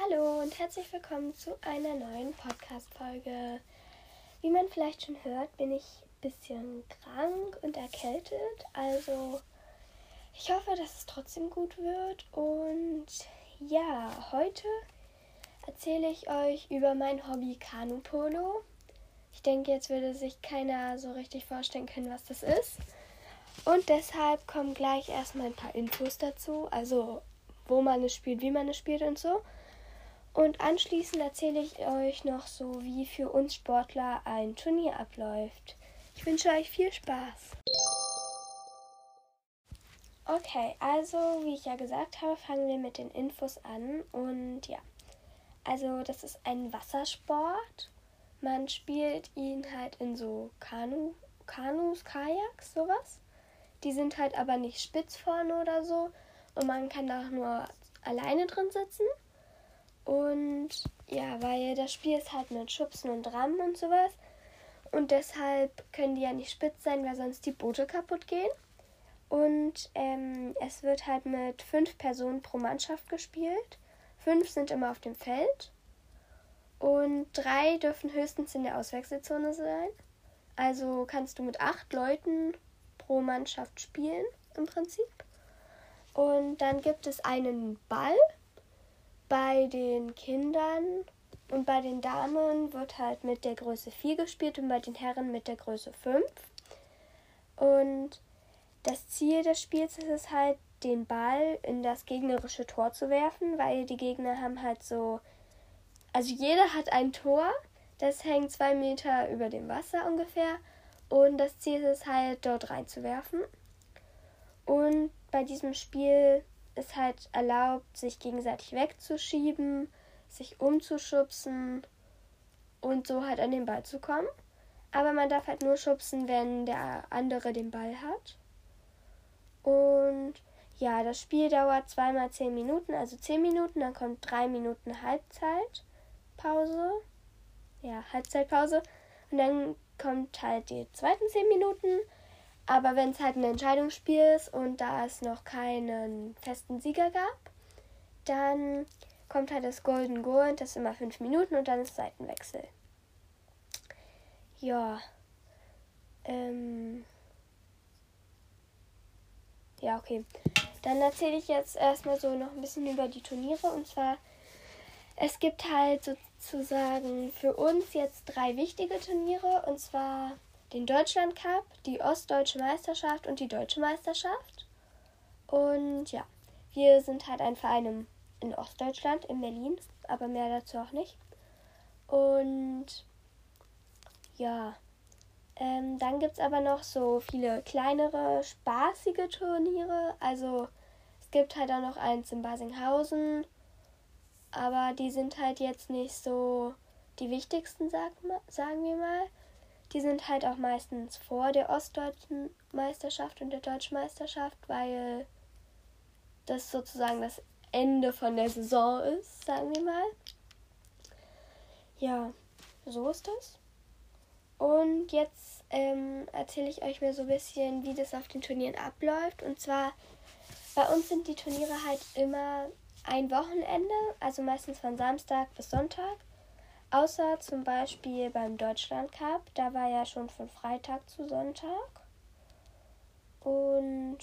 Hallo und herzlich willkommen zu einer neuen Podcast-Folge. Wie man vielleicht schon hört, bin ich ein bisschen krank und erkältet. Also ich hoffe, dass es trotzdem gut wird. Und ja, heute erzähle ich euch über mein Hobby Kanupolo. Ich denke, jetzt würde sich keiner so richtig vorstellen können, was das ist. Und deshalb kommen gleich erstmal ein paar Infos dazu. Also wo man es spielt, wie man es spielt und so. Und anschließend erzähle ich euch noch so, wie für uns Sportler ein Turnier abläuft. Ich wünsche euch viel Spaß. Okay, also wie ich ja gesagt habe, fangen wir mit den Infos an. Und ja, also das ist ein Wassersport. Man spielt ihn halt in so Kanu, Kanus, Kajaks, sowas. Die sind halt aber nicht spitz vorne oder so. Und man kann da nur alleine drin sitzen. Und ja, weil das Spiel ist halt mit Schubsen und Rammen und sowas. Und deshalb können die ja nicht spitz sein, weil sonst die Boote kaputt gehen. Und ähm, es wird halt mit fünf Personen pro Mannschaft gespielt. Fünf sind immer auf dem Feld. Und drei dürfen höchstens in der Auswechselzone sein. Also kannst du mit acht Leuten pro Mannschaft spielen im Prinzip. Und dann gibt es einen Ball bei den Kindern und bei den Damen wird halt mit der Größe 4 gespielt und bei den Herren mit der Größe 5. Und das Ziel des Spiels ist es halt, den Ball in das gegnerische Tor zu werfen, weil die Gegner haben halt so. Also jeder hat ein Tor, das hängt zwei Meter über dem Wasser ungefähr. Und das Ziel ist es halt, dort reinzuwerfen. Und bei diesem Spiel ist halt erlaubt, sich gegenseitig wegzuschieben, sich umzuschubsen und so halt an den Ball zu kommen. Aber man darf halt nur schubsen, wenn der andere den Ball hat. Und ja, das Spiel dauert zweimal zehn Minuten, also zehn Minuten, dann kommt drei Minuten Halbzeitpause. Ja, Halbzeitpause. Und dann kommt halt die zweiten zehn Minuten aber wenn es halt ein Entscheidungsspiel ist und da es noch keinen festen Sieger gab, dann kommt halt das Golden Goal, das ist immer fünf Minuten und dann ist Seitenwechsel. Ja. Ähm. Ja, okay. Dann erzähle ich jetzt erstmal so noch ein bisschen über die Turniere. Und zwar, es gibt halt sozusagen für uns jetzt drei wichtige Turniere. Und zwar den Deutschland Cup, die Ostdeutsche Meisterschaft und die Deutsche Meisterschaft. Und ja, wir sind halt ein Verein in Ostdeutschland, in Berlin, aber mehr dazu auch nicht. Und ja, ähm, dann gibt es aber noch so viele kleinere, spaßige Turniere. Also es gibt halt auch noch eins in Basinghausen, aber die sind halt jetzt nicht so die wichtigsten, sag, sagen wir mal. Die sind halt auch meistens vor der ostdeutschen Meisterschaft und der deutschen Meisterschaft, weil das sozusagen das Ende von der Saison ist, sagen wir mal. Ja, so ist das. Und jetzt ähm, erzähle ich euch mal so ein bisschen, wie das auf den Turnieren abläuft. Und zwar, bei uns sind die Turniere halt immer ein Wochenende, also meistens von Samstag bis Sonntag. Außer zum Beispiel beim Deutschland Cup, da war ja schon von Freitag zu Sonntag. Und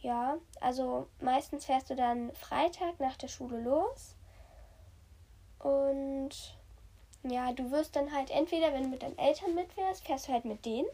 ja, also meistens fährst du dann Freitag nach der Schule los. Und ja, du wirst dann halt entweder, wenn du mit deinen Eltern mitfährst, fährst du halt mit denen.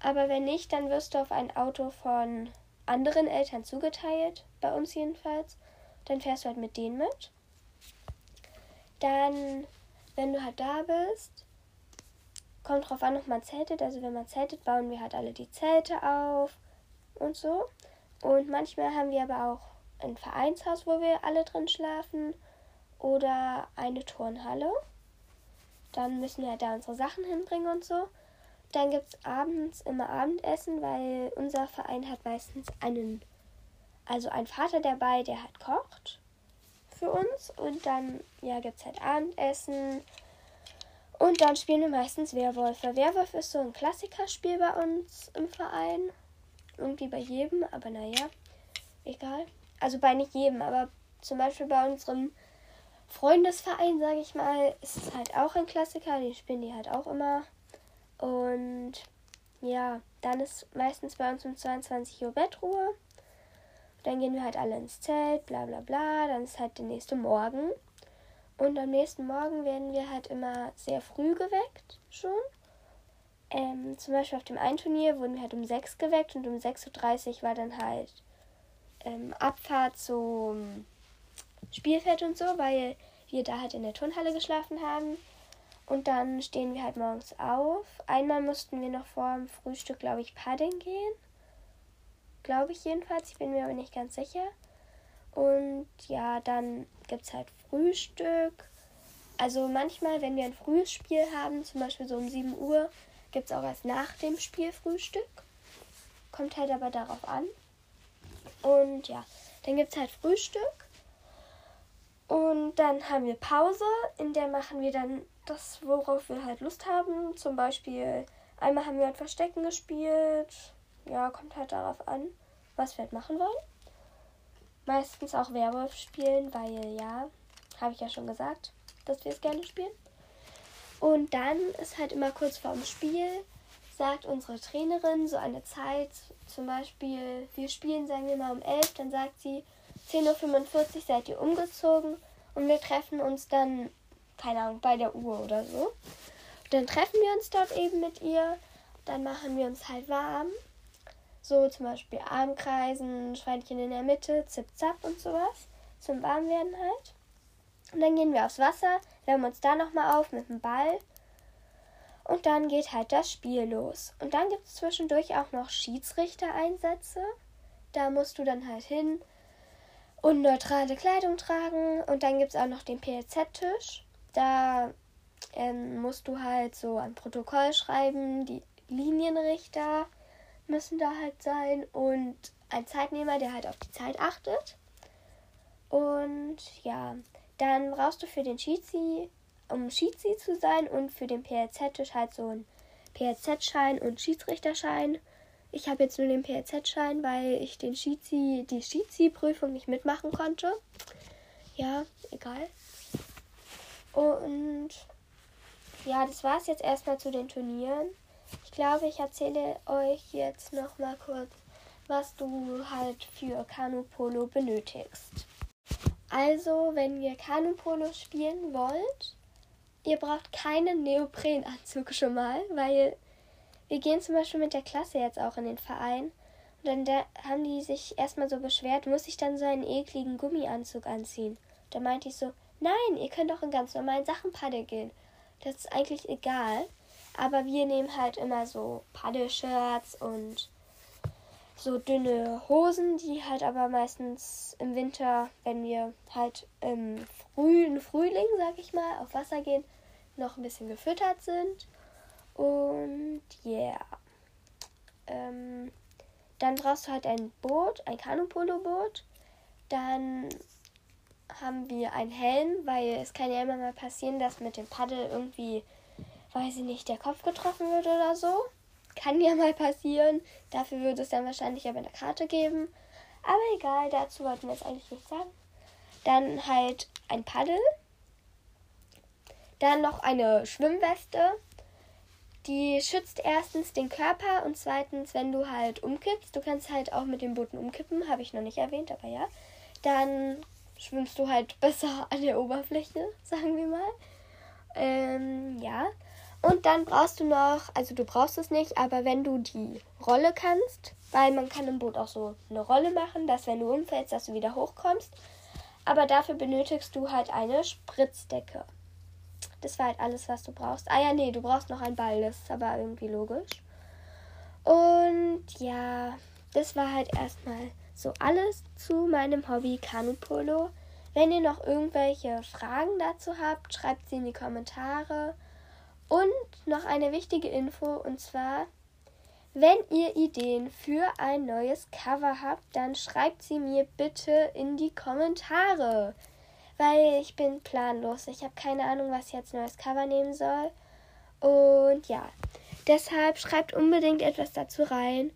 Aber wenn nicht, dann wirst du auf ein Auto von anderen Eltern zugeteilt, bei uns jedenfalls. Dann fährst du halt mit denen mit. Dann, wenn du halt da bist, kommt drauf an, ob man zeltet. Also wenn man zeltet, bauen wir halt alle die Zelte auf und so. Und manchmal haben wir aber auch ein Vereinshaus, wo wir alle drin schlafen oder eine Turnhalle. Dann müssen wir halt da unsere Sachen hinbringen und so. Dann gibt es abends immer Abendessen, weil unser Verein hat meistens einen, also einen Vater dabei, der halt kocht für uns. Und dann ja, gibt es halt Abendessen. Und dann spielen wir meistens Werwölfe. Werwolf ist so ein Klassikerspiel bei uns im Verein. Irgendwie bei jedem, aber naja, egal. Also bei nicht jedem, aber Zum Beispiel bei unserem Freundesverein, sage ich mal, ist es halt auch ein Klassiker. Den spielen die halt auch immer. Und ja, dann ist meistens bei uns um 22 Uhr Bettruhe. Dann gehen wir halt alle ins Zelt, bla bla bla. Dann ist halt der nächste Morgen. Und am nächsten Morgen werden wir halt immer sehr früh geweckt schon. Ähm, zum Beispiel auf dem einen Turnier wurden wir halt um 6 geweckt und um 6.30 Uhr war dann halt ähm, Abfahrt zum Spielfeld und so, weil wir da halt in der Turnhalle geschlafen haben. Und dann stehen wir halt morgens auf. Einmal mussten wir noch vor dem Frühstück, glaube ich, paddeln gehen. Glaube ich jedenfalls. Ich bin mir aber nicht ganz sicher. Und ja, dann gibt es halt Frühstück. Also manchmal, wenn wir ein frühes Spiel haben, zum Beispiel so um 7 Uhr, gibt es auch erst nach dem Spiel Frühstück. Kommt halt aber darauf an. Und ja, dann gibt es halt Frühstück. Und dann haben wir Pause, in der machen wir dann das, worauf wir halt Lust haben. Zum Beispiel, einmal haben wir halt Verstecken gespielt. Ja, kommt halt darauf an, was wir halt machen wollen. Meistens auch Werwolf spielen, weil ja, habe ich ja schon gesagt, dass wir es gerne spielen. Und dann ist halt immer kurz vor dem Spiel, sagt unsere Trainerin so eine Zeit, zum Beispiel, wir spielen, sagen wir mal um 11, dann sagt sie, 10.45 Uhr seid ihr umgezogen und wir treffen uns dann, keine Ahnung, bei der Uhr oder so. Und dann treffen wir uns dort eben mit ihr, dann machen wir uns halt warm. So zum Beispiel Armkreisen, Schweinchen in der Mitte, Zip-Zap und sowas. Zum Warmwerden halt. Und dann gehen wir aufs Wasser, wärmen uns da nochmal auf mit dem Ball. Und dann geht halt das Spiel los. Und dann gibt es zwischendurch auch noch Schiedsrichtereinsätze. Da musst du dann halt hin, und neutrale Kleidung tragen. Und dann gibt es auch noch den PLZ-Tisch. Da ähm, musst du halt so ein Protokoll schreiben. Die Linienrichter müssen da halt sein und ein Zeitnehmer, der halt auf die Zeit achtet. Und ja, dann brauchst du für den Schizi, um Schizi zu sein und für den PLZ-Tisch halt so ein PLZ-Schein und Schiedsrichterschein. Ich habe jetzt nur den PLZ-Schein, weil ich den Schizi, die Schizi-Prüfung nicht mitmachen konnte. Ja, egal. Und ja, das war es jetzt erstmal zu den Turnieren. Ich glaube, ich erzähle euch jetzt noch mal kurz, was du halt für Kanu-Polo benötigst. Also, wenn ihr Kanu-Polo spielen wollt, ihr braucht keinen Neoprenanzug schon mal, weil wir gehen zum Beispiel mit der Klasse jetzt auch in den Verein. Und dann da haben die sich erstmal so beschwert, muss ich dann so einen ekligen Gummianzug anziehen? Da meinte ich so, nein, ihr könnt auch in ganz normalen Sachen paddeln gehen. Das ist eigentlich egal. Aber wir nehmen halt immer so Paddelshirts und so dünne Hosen, die halt aber meistens im Winter, wenn wir halt im frühen Frühling, sag ich mal, auf Wasser gehen, noch ein bisschen gefüttert sind. Und yeah. Ähm, dann brauchst du halt ein Boot, ein Kanupolo-Boot. Dann haben wir einen Helm, weil es kann ja immer mal passieren, dass mit dem Paddel irgendwie, weiß ich nicht, der Kopf getroffen wird oder so. Kann ja mal passieren. Dafür würde es dann wahrscheinlich aber eine Karte geben. Aber egal, dazu wollten wir jetzt eigentlich nichts sagen. Dann halt ein Paddel. Dann noch eine Schwimmweste. Die schützt erstens den Körper und zweitens, wenn du halt umkippst, du kannst halt auch mit dem Booten umkippen, habe ich noch nicht erwähnt, aber ja, dann schwimmst du halt besser an der Oberfläche, sagen wir mal. Ähm, ja. Und dann brauchst du noch, also du brauchst es nicht, aber wenn du die Rolle kannst, weil man kann im Boot auch so eine Rolle machen, dass wenn du umfällst, dass du wieder hochkommst. Aber dafür benötigst du halt eine Spritzdecke. Das war halt alles, was du brauchst. Ah ja, nee, du brauchst noch einen Ball. Das ist aber irgendwie logisch. Und ja, das war halt erstmal so alles zu meinem Hobby Kanupolo. Wenn ihr noch irgendwelche Fragen dazu habt, schreibt sie in die Kommentare. Und noch eine wichtige Info, und zwar, wenn ihr Ideen für ein neues Cover habt, dann schreibt sie mir bitte in die Kommentare weil ich bin planlos. Ich habe keine Ahnung, was ich jetzt neues Cover nehmen soll. Und ja, deshalb schreibt unbedingt etwas dazu rein.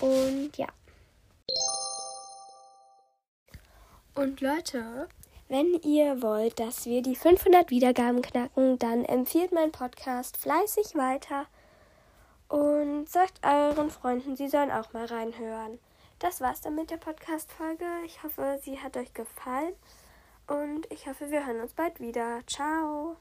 Und ja. Und Leute, wenn ihr wollt, dass wir die 500 Wiedergaben knacken, dann empfiehlt mein Podcast fleißig weiter und sagt euren Freunden, sie sollen auch mal reinhören. Das war's dann mit der Podcast-Folge. Ich hoffe, sie hat euch gefallen und ich hoffe, wir hören uns bald wieder. Ciao!